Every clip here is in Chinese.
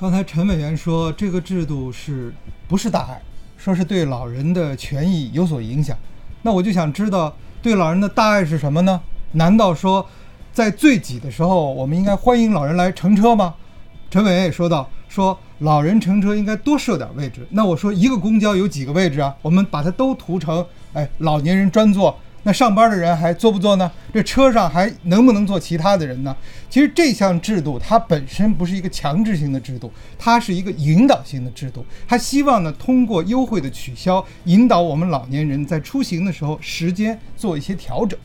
刚才陈委员说这个制度是不是大爱？说是对老人的权益有所影响。那我就想知道，对老人的大爱是什么呢？难道说，在最挤的时候，我们应该欢迎老人来乘车吗？陈委员也说到，说老人乘车应该多设点位置。那我说，一个公交有几个位置啊？我们把它都涂成，哎，老年人专座。那上班的人还坐不坐呢？这车上还能不能坐其他的人呢？其实这项制度它本身不是一个强制性的制度，它是一个引导性的制度。它希望呢通过优惠的取消，引导我们老年人在出行的时候时间做一些调整。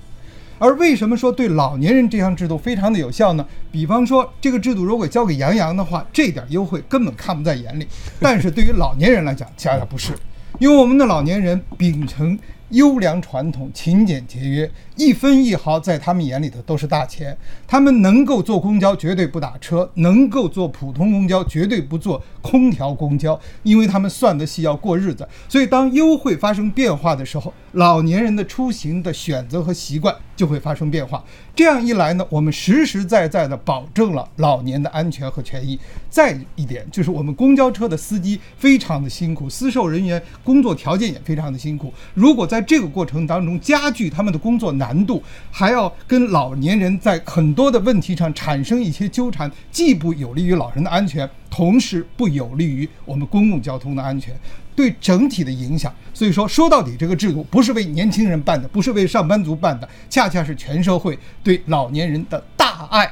而为什么说对老年人这项制度非常的有效呢？比方说这个制度如果交给杨洋的话，这点优惠根本看不在眼里。但是对于老年人来讲，恰恰不是，因为我们的老年人秉承。优良传统，勤俭节约，一分一毫在他们眼里头都是大钱。他们能够坐公交，绝对不打车；能够坐普通公交，绝对不坐空调公交，因为他们算得细，要过日子。所以，当优惠发生变化的时候，老年人的出行的选择和习惯就会发生变化。这样一来呢，我们实实在在的保证了老年的安全和权益。再一点就是，我们公交车的司机非常的辛苦，司售人员工作条件也非常的辛苦。如果在这个过程当中加剧他们的工作难度，还要跟老年人在很多的问题上产生一些纠缠，既不有利于老人的安全，同时不有利于我们公共交通的安全，对整体的影响。所以说，说到底，这个制度不是为年轻人办的，不是为上班族办的，恰恰是全社会对老年人的大爱。